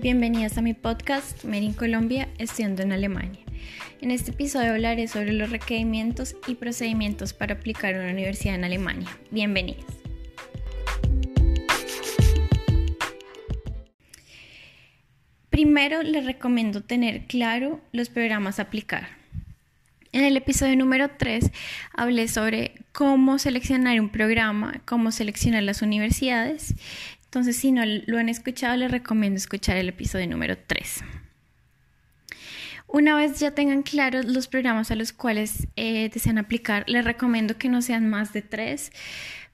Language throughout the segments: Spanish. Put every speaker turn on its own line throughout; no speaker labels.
bienvenidas a mi podcast Made in Colombia, estudiando en Alemania. En este episodio hablaré sobre los requerimientos y procedimientos para aplicar una universidad en Alemania. Bienvenidas. Primero les recomiendo tener claro los programas a aplicar. En el episodio número 3 hablé sobre cómo seleccionar un programa, cómo seleccionar las universidades entonces, si no lo han escuchado, les recomiendo escuchar el episodio número 3. Una vez ya tengan claros los programas a los cuales eh, desean aplicar, les recomiendo que no sean más de tres,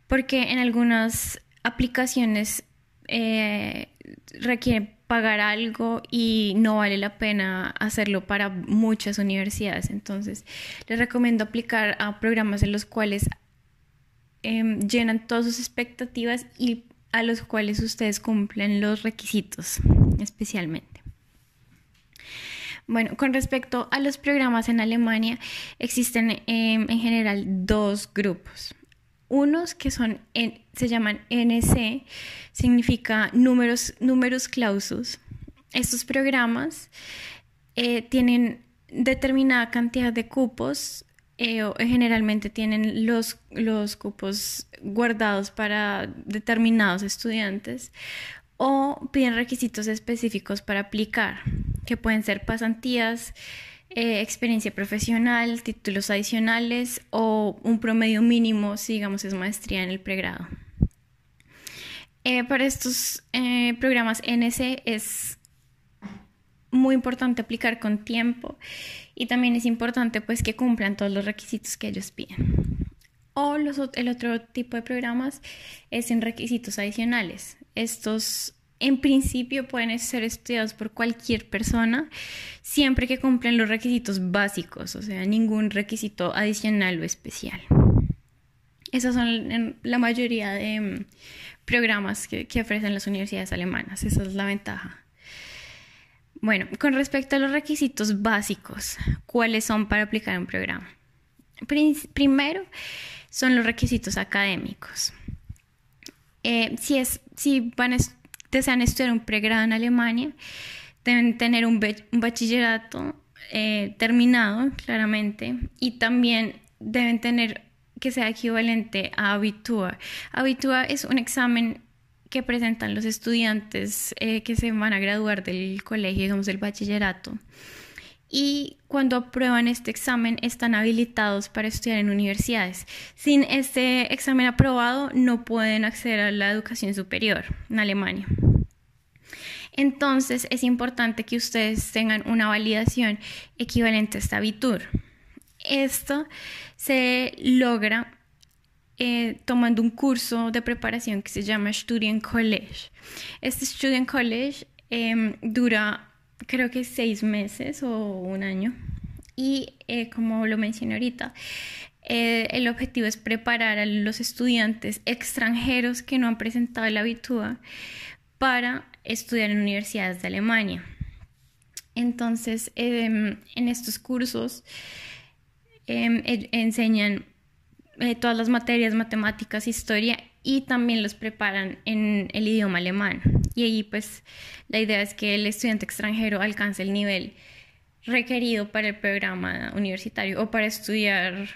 porque en algunas aplicaciones eh, requieren pagar algo y no vale la pena hacerlo para muchas universidades. Entonces, les recomiendo aplicar a programas en los cuales em, llenan todas sus expectativas y a los cuales ustedes cumplen los requisitos especialmente. Bueno, con respecto a los programas en Alemania, existen em, en general dos grupos. Unos que son, se llaman NC, significa números, números clausus. Estos programas eh, tienen determinada cantidad de cupos eh, generalmente tienen los, los cupos guardados para determinados estudiantes o piden requisitos específicos para aplicar, que pueden ser pasantías, eh, experiencia profesional, títulos adicionales o un promedio mínimo si digamos es maestría en el pregrado. Eh, para estos programas NC es muy importante aplicar con tiempo y también es importante pues que cumplan todos los requisitos que ellos piden. O los, el otro tipo de programas es en requisitos adicionales. Estos en principio pueden ser estudiados por cualquier persona siempre que cumplan los requisitos básicos, o sea, ningún requisito adicional o especial. Esas son la mayoría de mm, programas que ofrecen las universidades alemanas, esa es la ventaja. Bueno, con respecto a los requisitos básicos, ¿cuáles son para aplicar un programa? Primero son los requisitos académicos. Eh, si, es, si van desean estudiar un pregrado en Alemania, deben tener un, bachillerato eh, terminado, claramente, y también deben tener que sea equivalente a Abitur. Abitur es un examen que presentan los estudiantes eh, que se van a graduar del colegio, digamos del bachillerato. Y cuando aprueban este examen están habilitados para estudiar en universidades. Sin este examen aprobado no pueden acceder a la educación superior en Alemania. Entonces es importante que ustedes tengan una validación equivalente a esta Abitur. Esto se logra eh, tomando un curso de preparación que se llama Student College. Este Student College em, dura creo que seis meses o un año y eh, como lo mencioné ahorita, eh, el objetivo es preparar a los estudiantes extranjeros que no han presentado la habitúa para estudiar en universidades de Alemania. Entonces, em, en estos cursos em, enseñan eh, todas las materias, matemáticas, historia y también los preparan en el idioma alemán. Y ahí pues la idea es que el estudiante extranjero alcance el nivel requerido para el programa universitario o para estudiar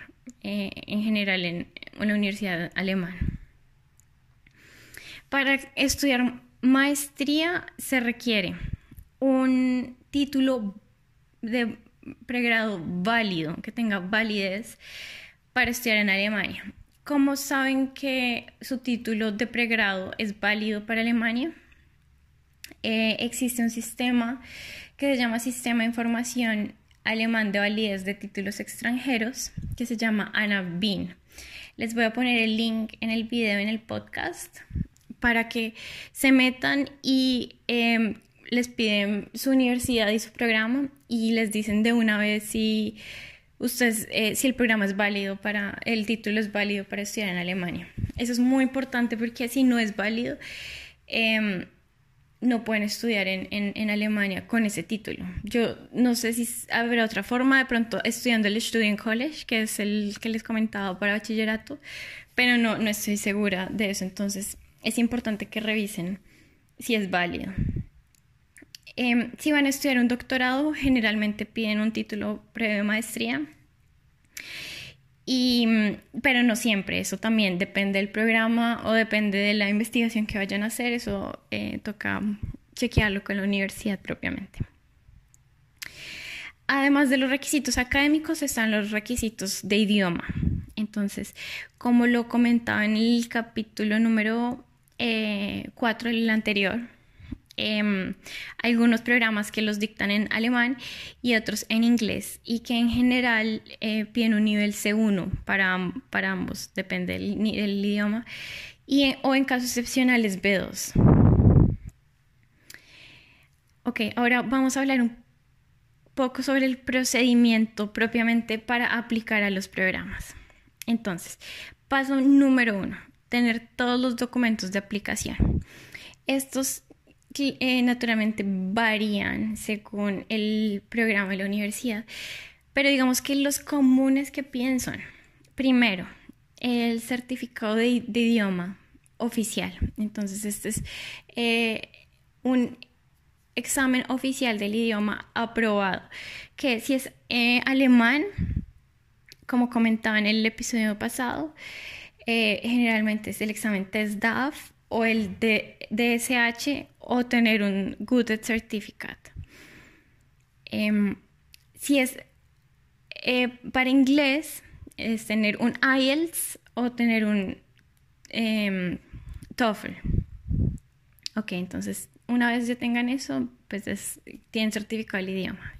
eh, en general en una universidad alemana. Para estudiar maestría se requiere un título de pregrado válido, que tenga validez para estudiar en Alemania. ¿Cómo saben que su título de pregrado es válido para Alemania? Eh, existe un sistema que se llama Sistema de Información Alemán de Validez de Títulos Extranjeros, que se llama ANABIN. Les voy a poner el link en el video, en el podcast, para que se metan y em, les piden su universidad y su programa y les dicen de una vez si ustedes, eh, si el programa es válido para, el título es válido para estudiar en Alemania. Eso es muy importante porque si no es válido, em, no pueden estudiar en, en, Alemania con ese título. Yo no sé si habrá otra forma, de pronto estudiando el Student College, que es el que les comentaba para bachillerato, pero no, no estoy segura de eso. Entonces es importante que revisen si es válido. Em, si van a estudiar un doctorado, generalmente piden un título previo de maestría. Y, pero no siempre, eso también depende del programa o depende de la investigación que vayan a hacer, eso eh, toca chequearlo con la universidad propiamente. Además de los requisitos académicos están los requisitos de idioma. Entonces, como lo comentaba en el capítulo número 4, eh, el anterior, Em, algunos programas que los dictan en alemán y otros en inglés y que en general eh, piden un nivel C1 para, para ambos, depende del, idioma, y, o en casos excepcionales B2. Ok, ahora vamos a hablar un poco sobre el procedimiento propiamente para aplicar a los programas. Entonces, paso número uno, tener todos los documentos de aplicación. Estos eh, naturalmente varían según el programa de la universidad, pero digamos que los comunes que piensan, primero, el certificado de, idioma oficial. Entonces, este es eh, un examen oficial del idioma aprobado, que si es eh, alemán, como comentaba en el episodio pasado, generalmente es el examen TESDAF o el DSH o tener un Good Certificate. Em, si es eh, para inglés, es tener un IELTS o tener un em, TOEFL. Ok, entonces una vez ya tengan eso, pues tienen certificado el idioma.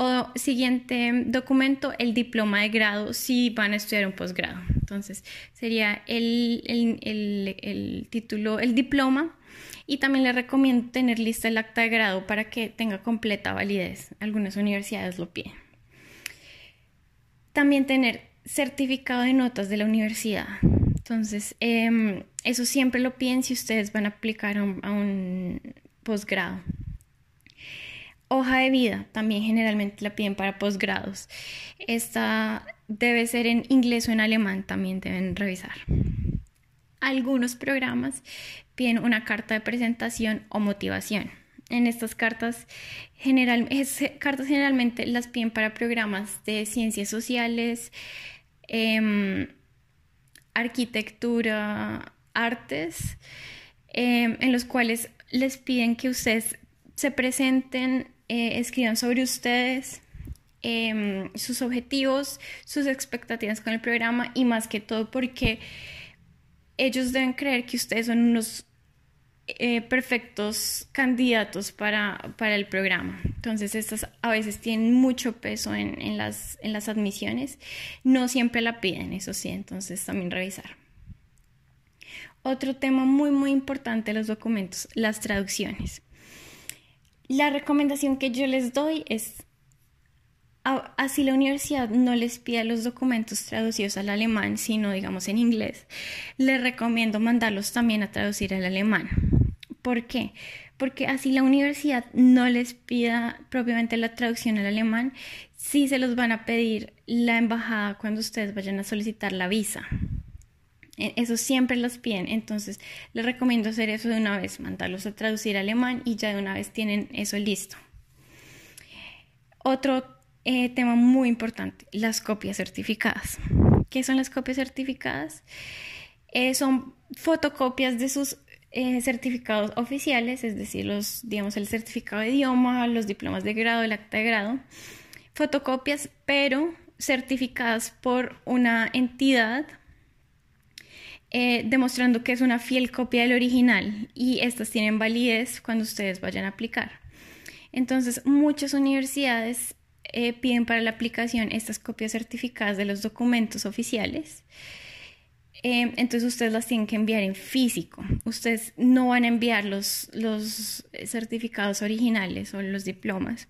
O siguiente documento, el diploma de grado si van a estudiar un posgrado. Entonces sería el, título, el diploma. Y también les recomiendo tener lista el acta de grado para que tenga completa validez. Algunas universidades lo piden. También tener certificado de notas de la universidad. Entonces, em, eso siempre lo piden si ustedes van a aplicar a un posgrado. Hoja de vida también generalmente la piden para posgrados. Esta debe ser en inglés o en alemán, también deben revisar. Algunos programas piden una carta de presentación o motivación. En estas cartas, cartas generalmente las piden para programas de ciencias sociales, em, arquitectura, artes, em, en los cuales les piden que ustedes se presenten eh, escriban sobre ustedes, em, sus objetivos, sus expectativas con el programa y más que todo porque ellos deben creer que ustedes son unos eh, perfectos candidatos para, para, el programa. Entonces, estas a veces tienen mucho peso en, en, las, en las admisiones. No siempre la piden, eso sí, entonces también revisar. Otro tema muy, muy importante de los documentos, las traducciones. La recomendación que yo les doy es, así la universidad no les pida los documentos traducidos al alemán, sino digamos en inglés, les recomiendo mandarlos también a traducir al alemán. ¿Por qué? Porque así la universidad no les pida propiamente la traducción al alemán, sí se los van a pedir la embajada cuando ustedes vayan a solicitar la visa. E, eso siempre los piden, entonces les recomiendo hacer eso de una vez, mandarlos a traducir alemán y ya de una vez tienen eso listo. Otro eh, tema muy importante, las copias certificadas. ¿Qué son las copias certificadas? Eh, son fotocopias de sus eh, certificados oficiales, es decir, los, digamos, el certificado de idioma, los diplomas de grado, el acta de grado, fotocopias, pero certificadas por una entidad eh, demostrando que es una fiel copia del original y estas tienen validez cuando ustedes vayan a aplicar. Entonces, muchas universidades eh, piden para la aplicación estas copias certificadas de los documentos oficiales. Eh, entonces ustedes las tienen que enviar en físico. Ustedes no van a enviar los, los certificados originales o los diplomas,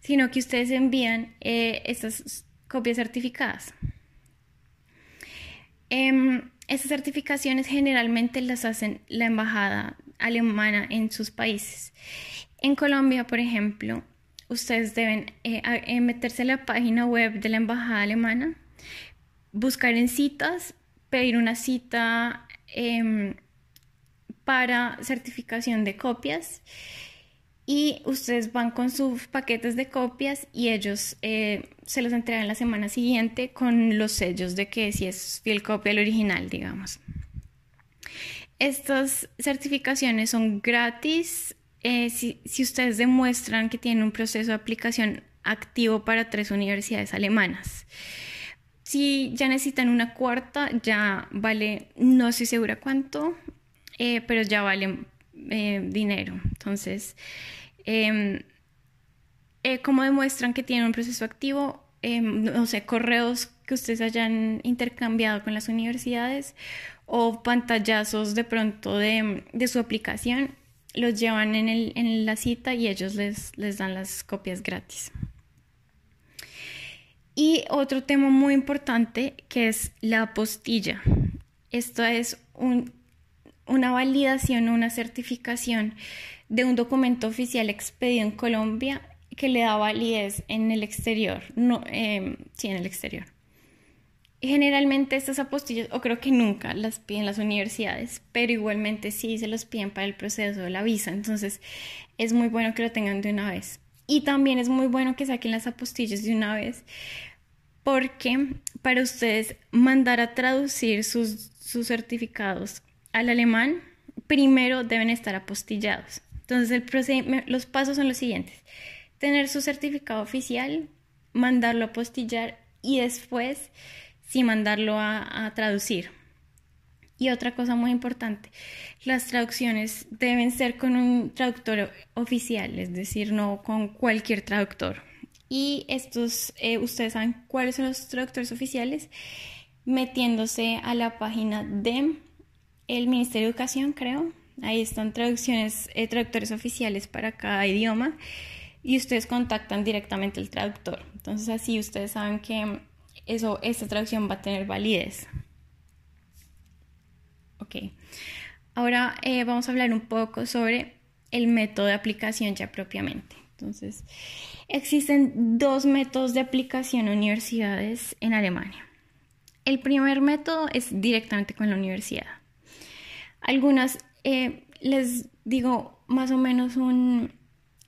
sino que ustedes envían estas copias certificadas. Em, estas certificaciones generalmente las hacen la embajada alemana en sus países. En Colombia, por ejemplo, ustedes deben eh, eh, meterse en la página web de la embajada alemana, buscar en citas, pedir una cita em, para certificación de copias y ustedes van con sus paquetes de copias y ellos eh, se los entregan la semana siguiente con los sellos de que si es fiel copia al original, digamos. Estas certificaciones son gratis eh, si, si ustedes demuestran que tienen un proceso de aplicación activo para tres universidades alemanas. Si ya necesitan una cuarta, ya vale, no estoy segura cuánto, eh, pero ya vale eh, dinero. Entonces, em, eh, ¿cómo demuestran que tienen un proceso activo? Em, no sé, correos que ustedes hayan intercambiado con las universidades o pantallazos de pronto de, su aplicación, los llevan en, en, la cita y ellos les, les dan las copias gratis. Y otro tema muy importante que es la apostilla. Esto es una validación o una certificación de un documento oficial expedido en Colombia que le da validez en el exterior. No, em, sí, en el exterior. Generalmente estas apostillas, o creo que nunca las piden las universidades, pero igualmente sí se los piden para el proceso de la visa. Entonces es muy bueno que lo tengan de una vez. Y también es muy bueno que saquen las apostillas de una vez, porque para ustedes mandar a traducir sus, certificados al alemán, primero deben estar apostillados. Entonces, el los pasos son los siguientes. Tener su certificado oficial, mandarlo a apostillar y después sí mandarlo a, traducir. Y otra cosa muy importante, las traducciones deben ser con un traductor oficial, es decir, no con cualquier traductor. Y estos, eh, ustedes saben cuáles son los traductores oficiales, metiéndose a la página de el Ministerio de Educación, creo. Ahí están traducciones, eh, traductores oficiales para cada idioma y ustedes contactan directamente al traductor. Entonces así ustedes saben que eso, esta traducción va a tener validez. Ok. Ahora eh, vamos a hablar un poco sobre el método de aplicación ya propiamente. Entonces, existen dos métodos de aplicación a universidades en Alemania. El primer método es directamente con la universidad. Algunas, eh, les digo, más o menos un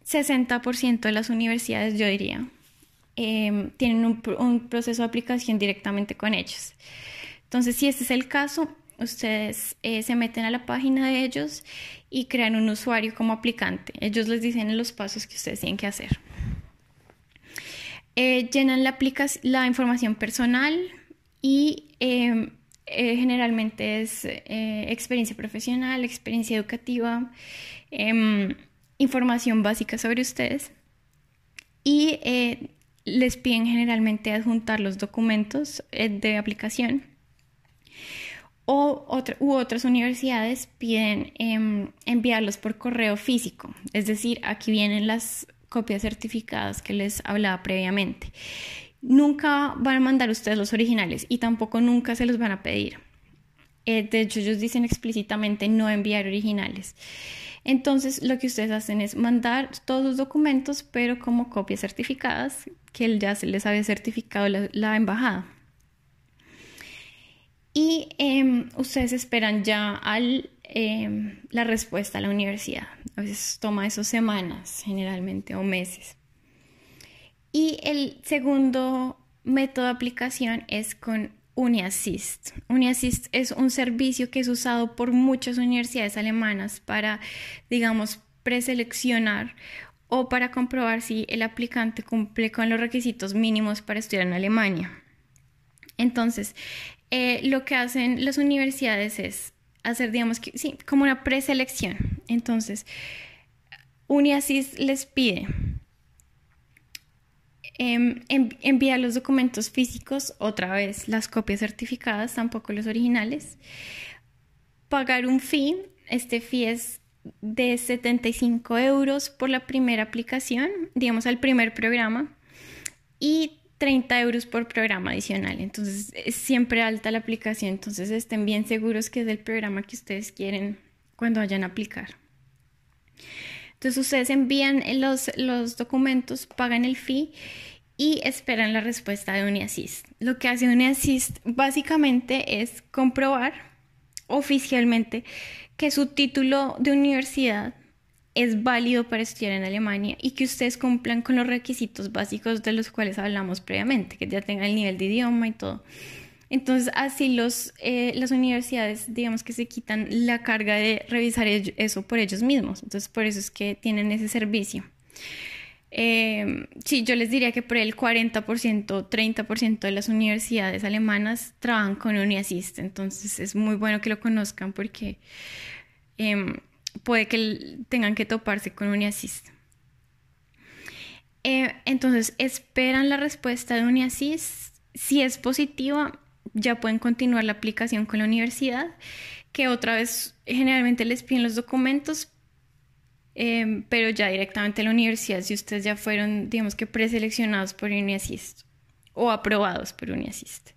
60% de las universidades, yo diría, em, tienen un, un proceso de aplicación directamente con ellos. Entonces, si este es el caso, ustedes eh, se meten a la página de ellos y crean un usuario como aplicante. Ellos les dicen los pasos que ustedes tienen que hacer. Eh, llenan la, la información personal y em, eh, generalmente es experiencia profesional, experiencia educativa, em, información básica sobre ustedes. Y les piden generalmente adjuntar los documentos de aplicación. O u otras universidades piden em, enviarlos por correo físico, es decir, aquí vienen las copias certificadas que les hablaba previamente. Nunca van a mandar ustedes los originales y tampoco nunca se los van a pedir. Eh, de hecho, ellos dicen explícitamente no enviar originales. Entonces, lo que ustedes hacen es mandar todos los documentos, pero como copias certificadas, que ya se les había certificado la embajada y em, ustedes esperan ya em, la respuesta a la universidad. A veces toma eso semanas generalmente o meses. Y el segundo método de aplicación es con UniAssist. UniAssist es un servicio que es usado por muchas universidades alemanas para, digamos, preseleccionar o para comprobar si el aplicante cumple con los requisitos mínimos para estudiar en Alemania. Entonces, eh, lo que hacen las universidades es hacer, digamos, sí, como una preselección. Entonces, UniAssist les pide em, enviar los documentos físicos, otra vez las copias certificadas, tampoco los originales, pagar un fee, este fee es de 75 euros por la primera aplicación, digamos al primer programa, y 30 euros por programa adicional. Entonces es siempre alta la aplicación. Entonces estén bien seguros que es el programa que ustedes quieren cuando vayan a aplicar. Entonces ustedes envían los, documentos, pagan el fee y esperan la respuesta de UniAssist. Lo que hace UniAssist básicamente es comprobar oficialmente que su título de universidad es válido para estudiar en Alemania y que ustedes cumplan con los requisitos básicos de los cuales hablamos previamente, que ya tengan el nivel de idioma y todo. Entonces, así los, eh, las universidades, digamos que se quitan la carga de revisar eso por ellos mismos. Entonces, por eso es que tienen ese servicio. Eh, sí, yo les diría que por el 40%, 30% de las universidades alemanas trabajan con UniAssist. Entonces, es muy bueno que lo conozcan porque em, puede que tengan que toparse con UniAssist. Eh, entonces, esperan la respuesta de UniAssist. Si es positiva, ya pueden continuar la aplicación con la universidad, que otra vez generalmente les piden los documentos, em, pero ya directamente a la universidad, si ustedes ya fueron, digamos que preseleccionados por UniAssist o aprobados por UniAssist.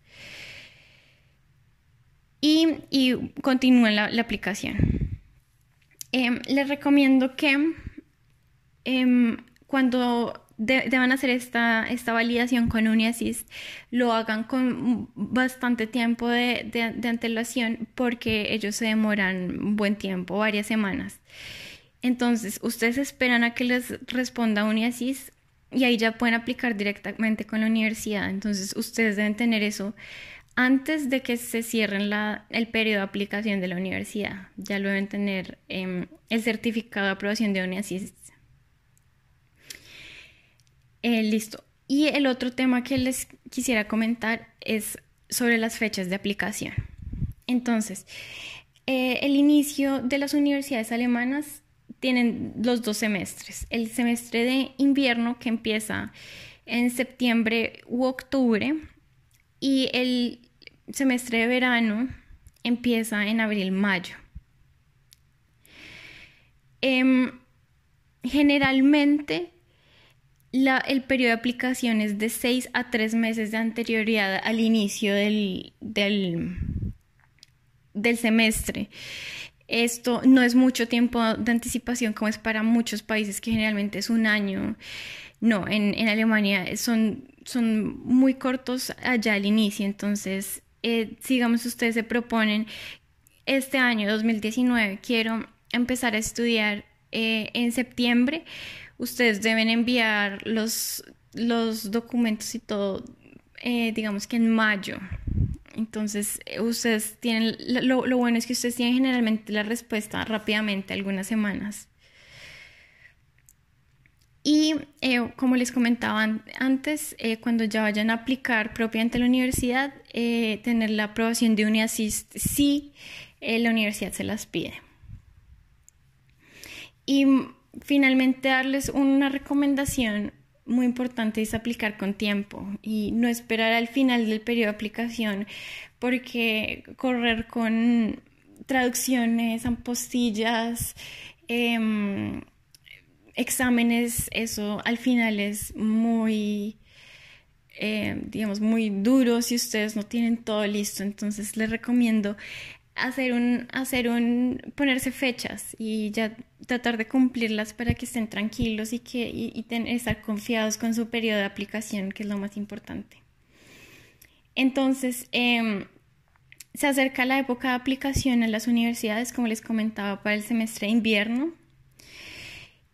Y, y continúen la, aplicación. Em, les recomiendo que em, cuando deban hacer esta, esta validación con UniAssist, lo hagan con bastante tiempo de, de, antelación porque ellos se demoran buen tiempo, varias semanas. Entonces, ustedes esperan a que les responda UniAssist y ahí ya pueden aplicar directamente con la universidad. Entonces, ustedes deben tener eso antes de que se cierren el periodo de aplicación de la universidad. Ya lo deben tener em, el certificado de aprobación de UniAssist eh, listo. Y el otro tema que les quisiera comentar es sobre las fechas de aplicación. Entonces, eh, el inicio de las universidades alemanas tienen los dos semestres. El semestre de invierno que empieza en septiembre u octubre y el semestre de verano empieza en abril-mayo. Em, generalmente el periodo de aplicación es de 6 a 3 meses de anterioridad al inicio del, del, semestre. Esto no es mucho tiempo de anticipación como es para muchos países que generalmente es un año. No, en, Alemania son, son muy cortos allá al inicio. Entonces, eh, ustedes se proponen este año 2019 quiero empezar a estudiar eh, en septiembre ustedes deben enviar los, los documentos y todo, eh, digamos que en mayo. Entonces, eh, ustedes tienen, lo, bueno es que ustedes tienen generalmente la respuesta rápidamente, algunas semanas. Y eh, como les comentaba antes, cuando ya vayan a aplicar propiamente a la universidad, tener la aprobación de UniAssist si la universidad se las pide. Y finalmente darles una recomendación muy importante es aplicar con tiempo y no esperar al final del periodo de aplicación porque correr con traducciones, apostillas, em, exámenes, eso al final es muy, em, digamos, muy duro si ustedes no tienen todo listo. Entonces les recomiendo hacer un, hacer un, ponerse fechas y ya tratar de cumplirlas para que estén tranquilos y que y, estar confiados con su periodo de aplicación, que es lo más importante. Entonces, em, se acerca la época de aplicación en las universidades, como les comentaba, para el semestre de invierno.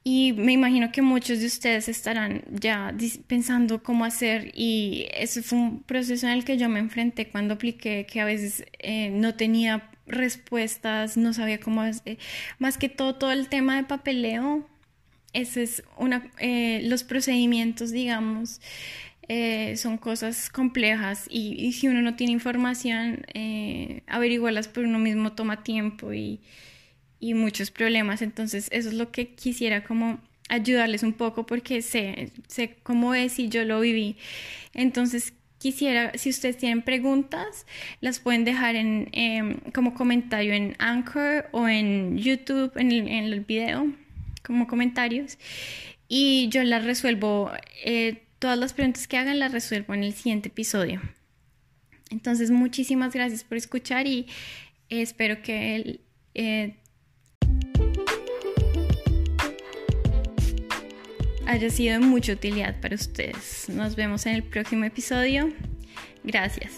Y me imagino que muchos de ustedes estarán ya pensando cómo hacer y ese fue un proceso en el que yo me enfrenté cuando apliqué, que a veces eh, no tenía respuestas, no sabía cómo hacer. Más que todo, todo el tema de papeleo, ese eh, los procedimientos, digamos, eh, son cosas complejas y, si uno no tiene información, averiguarlas por uno mismo toma tiempo y y muchos problemas. Entonces, eso es lo que quisiera como ayudarles un poco porque sé, sé cómo es y yo lo viví. Entonces, quisiera, si ustedes tienen preguntas, las pueden dejar en, em, como comentario en Anchor o en YouTube, en el, video, como comentarios. Y yo las resuelvo, eh, todas las preguntas que hagan las resuelvo en el siguiente episodio. Entonces, muchísimas gracias por escuchar y espero que eh, haya sido de mucha utilidad para ustedes. Nos vemos en el próximo episodio. Gracias.